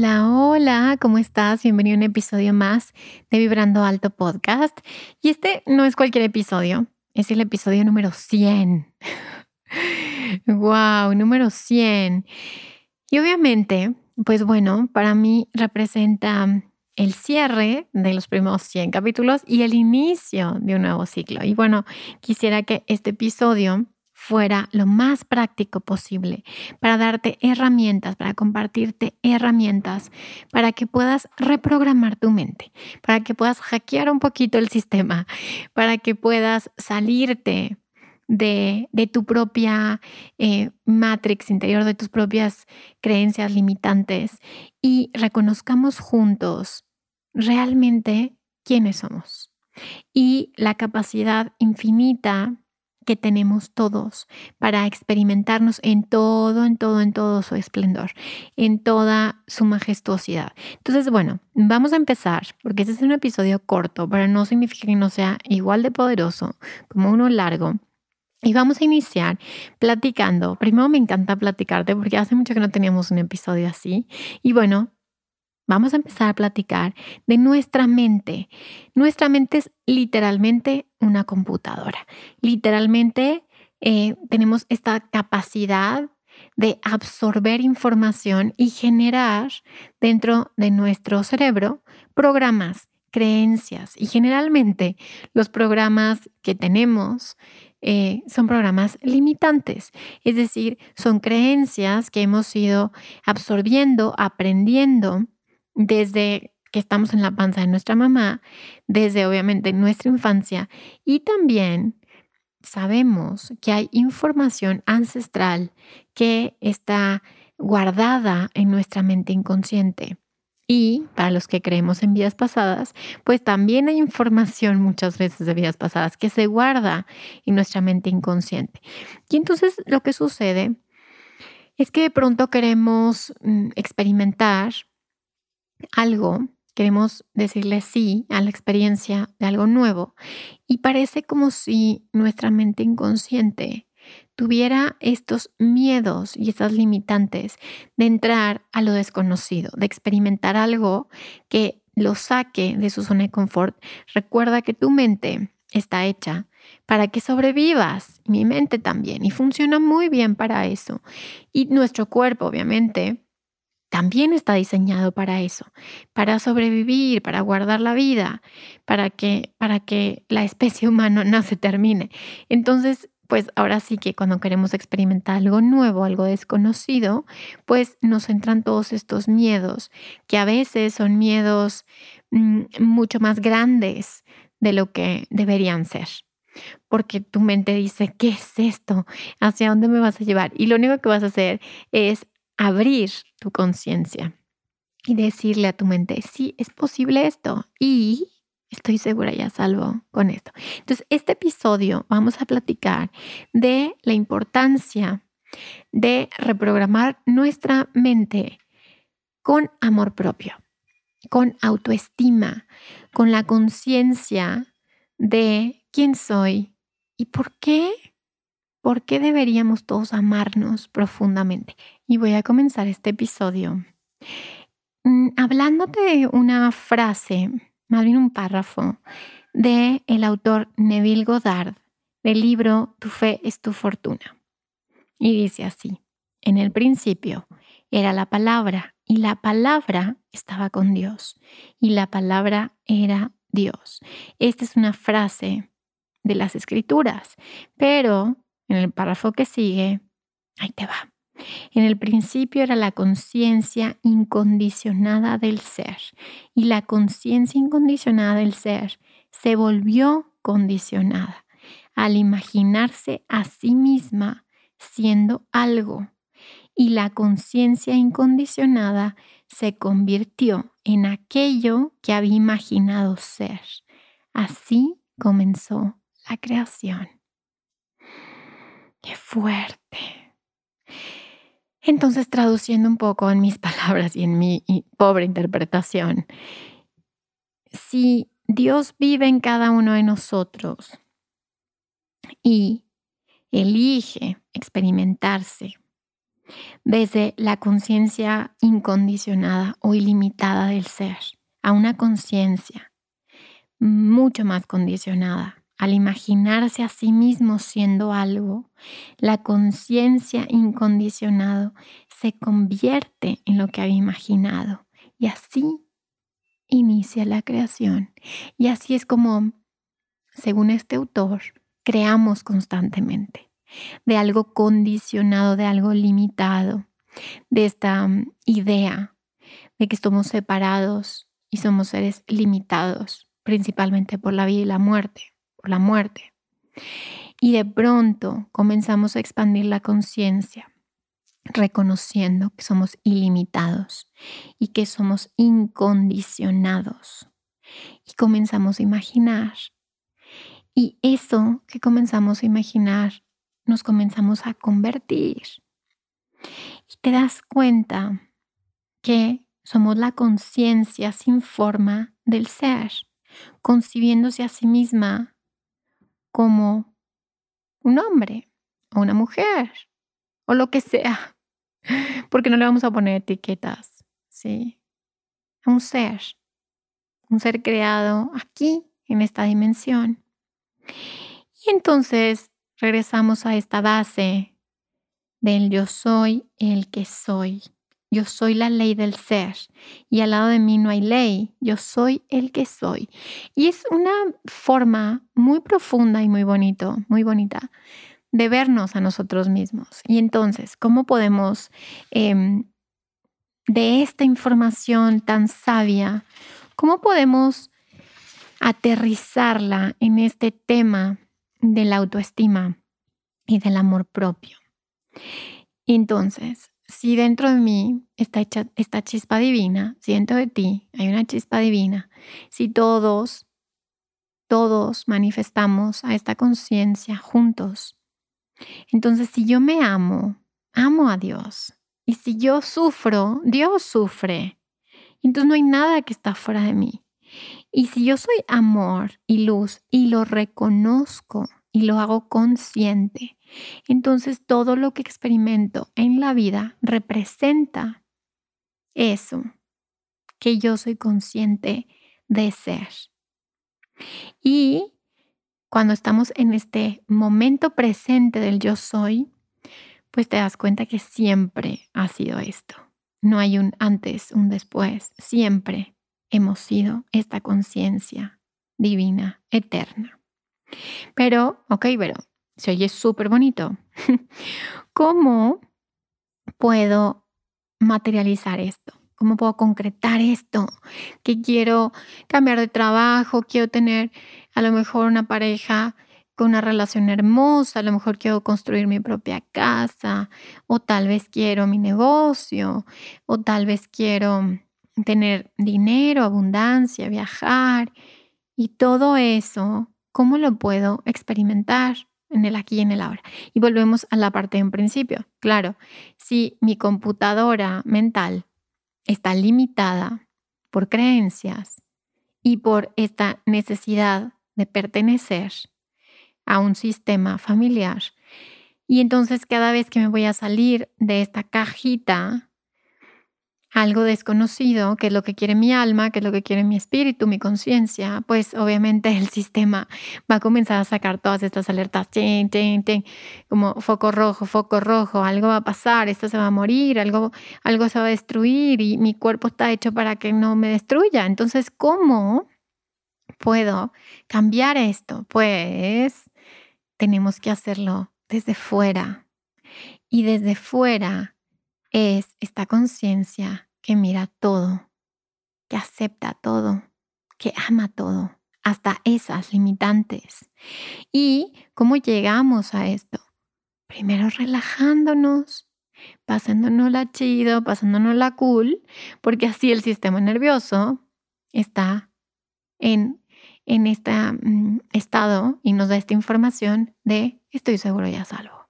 Hola, hola, ¿cómo estás? Bienvenido a un episodio más de Vibrando Alto Podcast. Y este no es cualquier episodio, es el episodio número 100. wow, número 100. Y obviamente, pues bueno, para mí representa el cierre de los primeros 100 capítulos y el inicio de un nuevo ciclo. Y bueno, quisiera que este episodio fuera lo más práctico posible para darte herramientas, para compartirte herramientas, para que puedas reprogramar tu mente, para que puedas hackear un poquito el sistema, para que puedas salirte de, tu propia eh, matrix interior, de tus propias creencias limitantes y reconozcamos juntos realmente quiénes somos y la capacidad infinita que tenemos todos para experimentarnos en todo, en todo, en todo su esplendor, en toda su majestuosidad. Entonces, bueno, vamos a empezar, porque este es un episodio corto, pero no significa que no sea igual de poderoso como uno largo. Y vamos a iniciar platicando. Primero me encanta platicarte porque hace mucho que no teníamos un episodio así. Y bueno, vamos a empezar a platicar de nuestra mente. Nuestra mente es literalmente una computadora. Literalmente eh, tenemos esta capacidad de absorber información y generar dentro de nuestro cerebro programas, creencias. Y generalmente los programas que tenemos eh, son programas limitantes, es decir, son creencias que hemos ido absorbiendo, aprendiendo desde que estamos en la panza de nuestra mamá, desde obviamente nuestra infancia y también sabemos que hay información ancestral que está guardada en nuestra mente inconsciente. Y para los que creemos en vidas pasadas, pues también hay información muchas veces de vidas pasadas que se guarda en nuestra mente inconsciente. Y entonces lo que sucede es que de pronto queremos mm, experimentar algo, queremos decirle sí a la experiencia de algo nuevo y parece como si nuestra mente inconsciente tuviera estos miedos y estas limitantes de entrar a lo desconocido, de experimentar algo que lo saque de su zona de confort. Recuerda que tu mente está hecha para que sobrevivas, mi mente también, y funciona muy bien para eso. Y nuestro cuerpo, obviamente, también está diseñado para eso, para sobrevivir, para guardar la vida, para que, para que la especie humana no se termine. Entonces, pues ahora sí que cuando queremos experimentar algo nuevo, algo desconocido, pues nos entran todos estos miedos, que a veces son miedos mm, mucho más grandes de lo que deberían ser. Porque tu mente dice, ¿qué es esto? ¿Hacia dónde me vas a llevar? Y lo único que vas a hacer es abrir tu conciencia y decirle a tu mente, sí, es posible esto y estoy segura ya salvo con esto. Entonces, este episodio vamos a platicar de la importancia de reprogramar nuestra mente con amor propio, con autoestima, con la conciencia de quién soy y por qué ¿Por qué deberíamos todos amarnos profundamente? Y voy a comenzar este episodio mm, hablándote de una frase, más bien un párrafo, de el autor Neville Goddard del libro Tu fe es tu fortuna. Y dice así, en el principio era la palabra y la palabra estaba con Dios y la palabra era Dios. Esta es una frase de las escrituras, pero en el párrafo que sigue, ahí te va. En el principio era la conciencia incondicionada del ser y la conciencia incondicionada del ser se volvió condicionada al imaginarse a sí misma siendo algo y la conciencia incondicionada se convirtió en aquello que había imaginado ser. Así comenzó la creación. ¡Qué fuerte! Entonces, traduciendo un poco en mis palabras y en mi pobre interpretación, si Dios vive en cada uno de nosotros y elige experimentarse desde la conciencia incondicionada o ilimitada del ser a una conciencia mucho más condicionada. Al imaginarse a sí mismo siendo algo, la conciencia incondicionada se convierte en lo que había imaginado. Y así inicia la creación. Y así es como, según este autor, creamos constantemente. De algo condicionado, de algo limitado, de esta mm, idea de que estamos separados y somos seres limitados, principalmente por la vida y la muerte, por la muerte. Y de pronto comenzamos a expandir la conciencia, reconociendo que somos ilimitados y que somos incondicionados. Y comenzamos a imaginar. Y eso que comenzamos a imaginar nos comenzamos a convertir. Y te das cuenta que somos la conciencia sin forma del ser, concibiéndose a sí misma como un hombre o una mujer o lo que sea, porque no le vamos a poner etiquetas, ¿sí? un ser, un ser creado aquí, en esta dimensión. Y entonces regresamos a esta base del yo soy el que soy. Yo soy la ley del ser y al lado de mí no hay ley, yo soy el que soy. Y es una forma muy profunda y muy bonito, muy bonita de vernos a nosotros mismos. Y entonces, ¿cómo podemos em, de esta información tan sabia, cómo podemos aterrizarla en este tema de la autoestima y del amor propio. Entonces, si dentro de mí está esta chispa divina, si dentro de ti hay una chispa divina, si todos, todos manifestamos a esta conciencia juntos, entonces si yo me amo, amo a Dios. Y si yo sufro, Dios sufre. Entonces no hay nada que está fuera de mí. Y si yo soy amor y luz y lo reconozco y lo hago consciente, entonces todo lo que experimento en la vida representa eso que yo soy consciente de ser. Y cuando estamos en este momento presente del yo soy, pues te das cuenta que siempre ha sido esto. No hay un antes, un después. Siempre hemos sido esta conciencia divina, eterna. Pero, ok, pero se oye súper bonito. ¿Cómo puedo materializar esto? ¿Cómo puedo concretar esto? Que quiero cambiar de trabajo, quiero tener a lo mejor una pareja con una relación hermosa, a lo mejor quiero construir mi propia casa, o tal vez quiero mi negocio, o tal vez quiero tener dinero, abundancia, viajar, y todo eso ¿Cómo lo puedo experimentar en el aquí y en el ahora? Y volvemos a la parte en principio. Claro, si mi computadora mental está limitada por creencias y por esta necesidad de pertenecer a un sistema familiar, y entonces cada vez que me voy a salir de esta cajita algo desconocido, que es lo que quiere mi alma, que es lo que quiere mi espíritu, mi conciencia, pues obviamente el sistema va a comenzar a sacar todas estas alertas, como foco rojo, foco rojo, algo va a pasar, esto se va a morir, algo, algo se va a destruir y mi cuerpo está hecho para que no me destruya. Entonces, ¿cómo puedo cambiar esto? Pues tenemos que hacerlo desde fuera. Y desde fuera es esta conciencia que mira todo, que acepta todo, que ama todo, hasta esas limitantes. ¿Y cómo llegamos a esto? Primero relajándonos, pasándonos la chido, pasándonos la cool, porque así el sistema nervioso está en, en este estado y nos da esta información de estoy seguro y a salvo.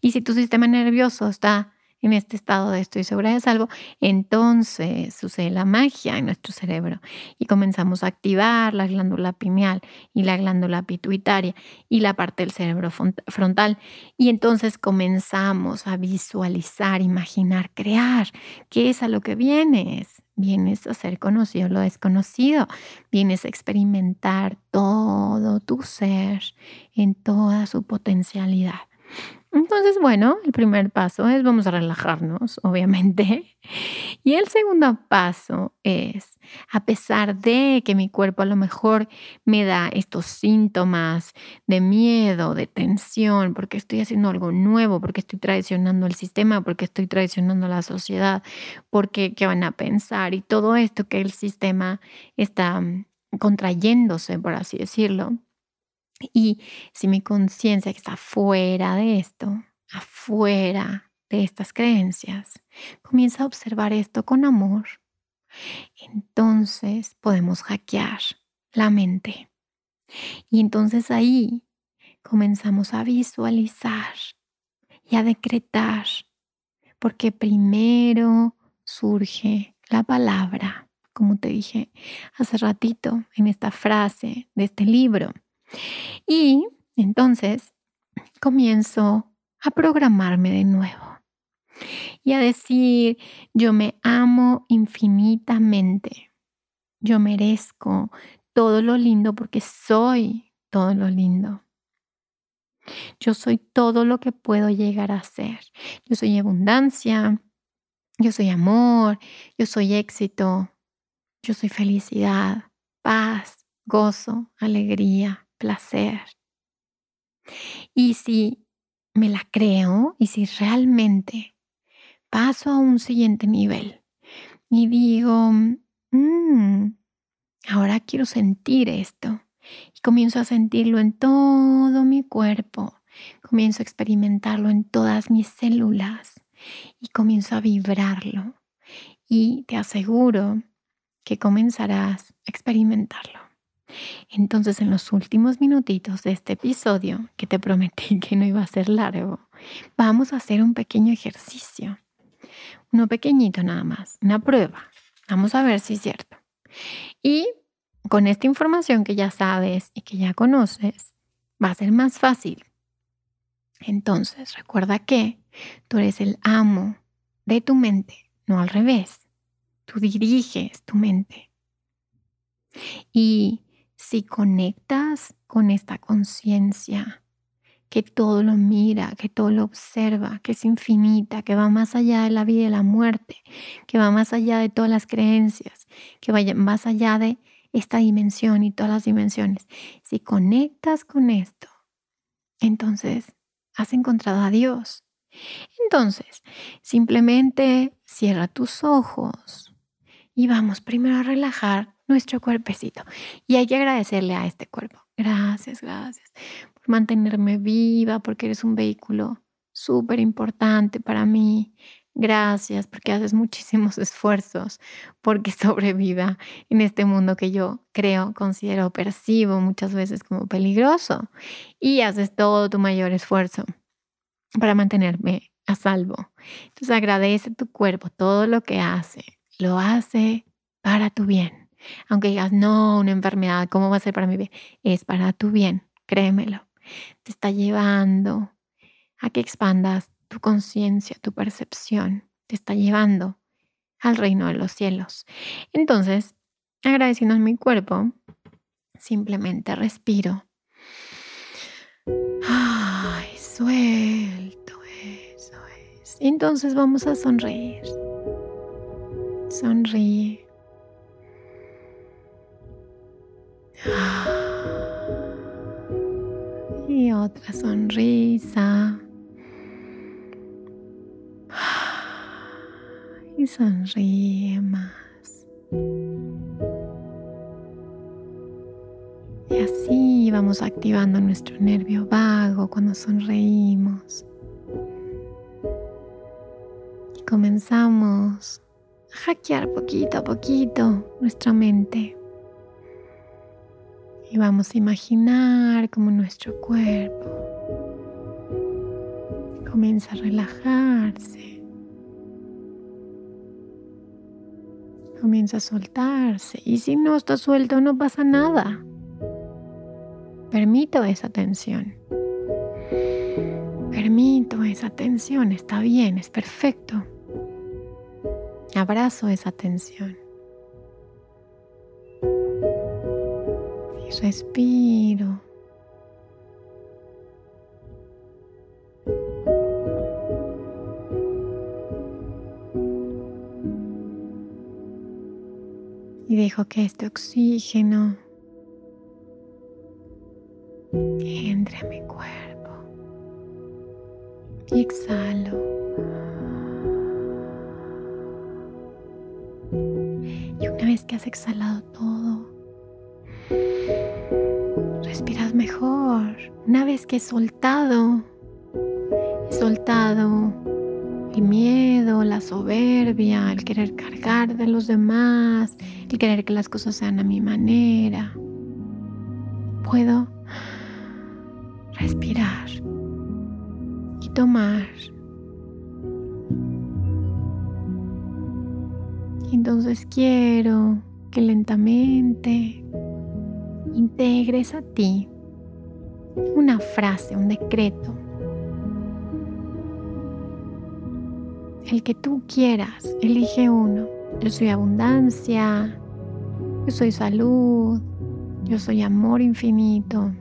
Y si tu sistema nervioso está en este estado de estoy segura de salvo, entonces sucede la magia en nuestro cerebro y comenzamos a activar la glándula pineal y la glándula pituitaria y la parte del cerebro frontal y entonces comenzamos a visualizar, imaginar, crear, qué es a lo que vienes. Vienes a ser conocido lo desconocido, vienes a experimentar todo tu ser en toda su potencialidad. Entonces, bueno, el primer paso es vamos a relajarnos, obviamente. Y el segundo paso es, a pesar de que mi cuerpo a lo mejor me da estos síntomas de miedo, de tensión, porque estoy haciendo algo nuevo, porque estoy traicionando el sistema, porque estoy traicionando la sociedad, porque qué van a pensar y todo esto que el sistema está mm, contrayéndose, por así decirlo y si mi conciencia está fuera de esto, afuera de estas creencias, comienza a observar esto con amor, entonces podemos hackear la mente. Y entonces ahí comenzamos a visualizar y a decretar, porque primero surge la palabra, como te dije hace ratito en esta frase de este libro. Y entonces comienzo a programarme de nuevo y a decir, yo me amo infinitamente, yo merezco todo lo lindo porque soy todo lo lindo. Yo soy todo lo que puedo llegar a ser. Yo soy abundancia, yo soy amor, yo soy éxito, yo soy felicidad, paz, gozo, alegría, placer. Y si me la creo y si realmente paso a un siguiente nivel y digo, mm, ahora quiero sentir esto y comienzo a sentirlo en todo mi cuerpo, comienzo a experimentarlo en todas mis células y comienzo a vibrarlo y te aseguro que comenzarás a experimentarlo. Entonces, en los últimos minutitos de este episodio, que te prometí que no iba a ser largo, vamos a hacer un pequeño ejercicio. Uno pequeñito nada más, una prueba. Vamos a ver si es cierto. Y con esta información que ya sabes y que ya conoces, va a ser más fácil. Entonces, recuerda que tú eres el amo de tu mente, no al revés. Tú diriges tu mente. Y si conectas con esta conciencia que todo lo mira, que todo lo observa, que es infinita, que va más allá de la vida y la muerte, que va más allá de todas las creencias, que vaya más allá de esta dimensión y todas las dimensiones. Si conectas con esto, entonces has encontrado a Dios. Entonces, simplemente cierra tus ojos y vamos primero a relajar nuestro cuerpecito. Y hay que agradecerle a este cuerpo. Gracias, gracias por mantenerme viva, porque eres un vehículo súper importante para mí. Gracias porque haces muchísimos esfuerzos porque sobreviva en este mundo que yo creo, considero, percibo muchas veces como peligroso. Y haces todo tu mayor esfuerzo para mantenerme a salvo. Entonces agradece tu cuerpo todo lo que hace. Lo hace para tu bien. Aunque digas, no, una enfermedad, ¿cómo va a ser para mi bien? Es para tu bien, créemelo. Te está llevando a que expandas tu conciencia, tu percepción. Te está llevando al reino de los cielos. Entonces, agradeciendo a mi cuerpo, simplemente respiro. Ay, suelto, eso es. Entonces vamos a sonreír. Sonríe. Y otra sonrisa. Y sonríe más. Y así vamos activando nuestro nervio vago cuando sonreímos. Y comenzamos a hackear poquito a poquito nuestra mente. Y vamos a imaginar como nuestro cuerpo comienza a relajarse. Comienza a soltarse. Y si no está suelto, no pasa nada. Permito esa tensión. Permito esa tensión. Está bien, es perfecto. Abrazo esa tensión. Respiro. Y dejo que este oxígeno entre a mi cuerpo. Y exhalo. Y una vez que has exhalado todo, Una vez que he soltado, he soltado el miedo, la soberbia, el querer cargar de los demás, el querer que las cosas sean a mi manera. Puedo respirar y tomar Entonces quiero que lentamente integres a ti una frase, un decreto, el que tú quieras, elige uno. Yo soy abundancia, yo soy salud, yo soy amor infinito,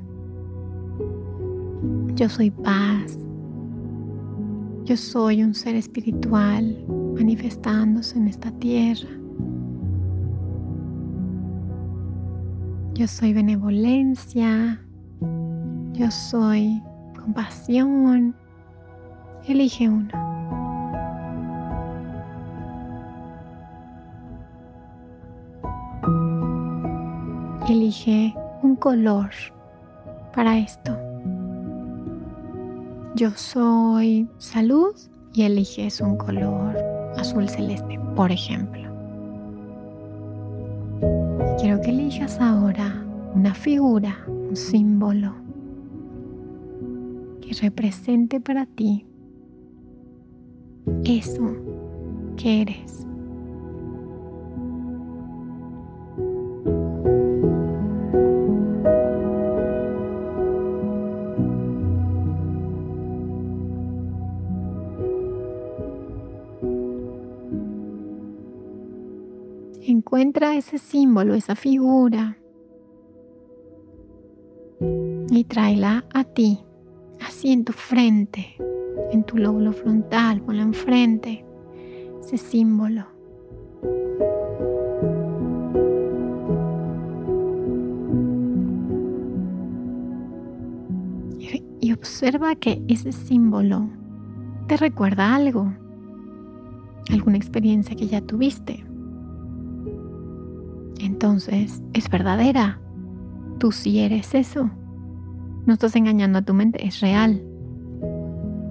yo soy paz, yo soy un ser espiritual manifestándose en esta tierra. Yo soy benevolencia, yo soy compasión. Elige uno. Elige un color para esto. Yo soy salud y eliges un color azul celeste, por ejemplo. Quiero que elijas ahora una figura, un símbolo represente para ti eso que eres. Encuentra ese símbolo, esa figura y tráela a ti, así en tu frente, en tu lóbulo frontal, ponla enfrente, ese símbolo. Y observa que ese símbolo te recuerda algo, alguna experiencia que ya tuviste entonces es verdadera. Tú sí eres eso. No estás engañando a tu mente, es real.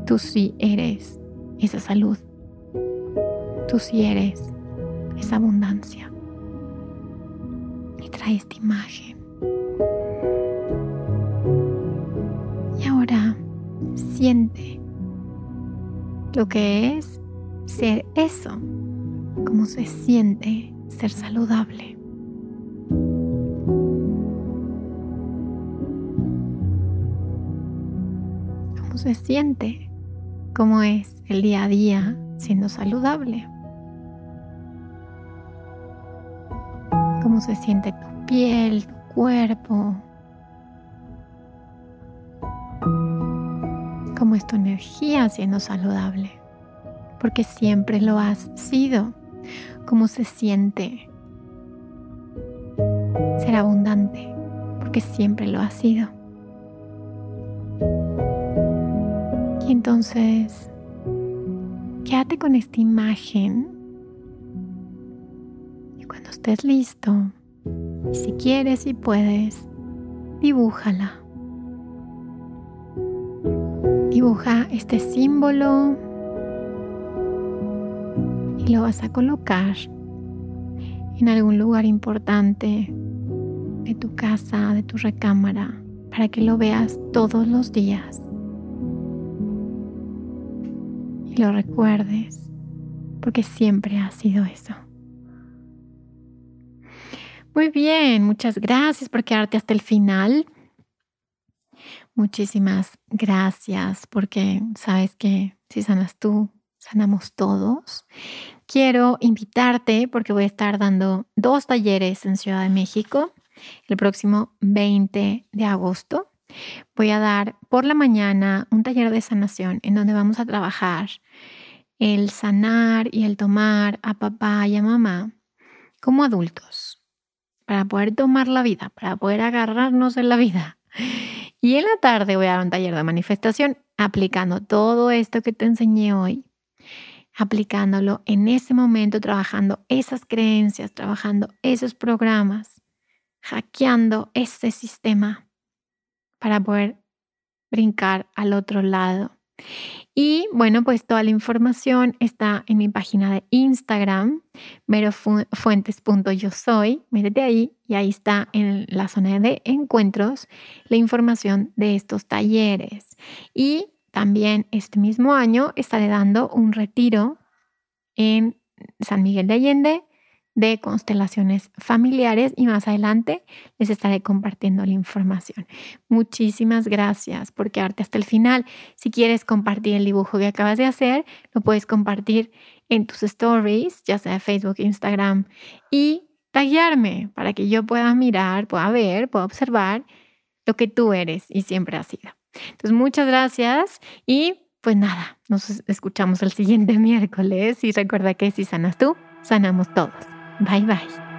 Tú sí eres esa salud. Tú sí eres esa abundancia. Y trae esta imagen. Y ahora siente lo que es ser eso, cómo se siente ser saludable. Se siente, cómo es el día a día siendo saludable, cómo se siente tu piel, tu cuerpo, cómo es tu energía siendo saludable, porque siempre lo has sido, cómo se siente ser abundante, porque siempre lo has sido. Entonces, quédate con esta imagen. Y cuando estés listo, si quieres y puedes, dibújala. Dibuja este símbolo y lo vas a colocar en algún lugar importante de tu casa, de tu recámara, para que lo veas todos los días lo recuerdes, porque siempre ha sido eso. Muy bien, muchas gracias por quedarte hasta el final. Muchísimas gracias porque sabes que si sanas tú, sanamos todos. Quiero invitarte porque voy a estar dando dos talleres en Ciudad de México el próximo 20 de agosto. Voy a dar por la mañana un taller de sanación en donde vamos a trabajar el sanar y el tomar a papá y a mamá como adultos para poder tomar la vida, para poder agarrarnos en la vida. Y en la tarde voy a dar un taller de manifestación aplicando todo esto que te enseñé hoy, aplicándolo en ese momento, trabajando esas creencias, trabajando esos programas, hackeando ese sistema para poder brincar al otro lado. Y bueno, pues toda la información está en mi página de Instagram, merofuentes.yo soy. Métete ahí y ahí está en la zona de encuentros la información de estos talleres. Y también este mismo año estaré dando un retiro en San Miguel de Allende de constelaciones familiares y más adelante les estaré compartiendo la información. Muchísimas gracias por quedarte hasta el final. Si quieres compartir el dibujo que acabas de hacer, lo puedes compartir en tus stories, ya sea Facebook, Instagram, y taguearme para que yo pueda mirar, pueda ver, pueda observar lo que tú eres y siempre has sido. Entonces, muchas gracias y pues nada, nos escuchamos el siguiente miércoles y recuerda que si sanas tú, sanamos todos. 拜拜。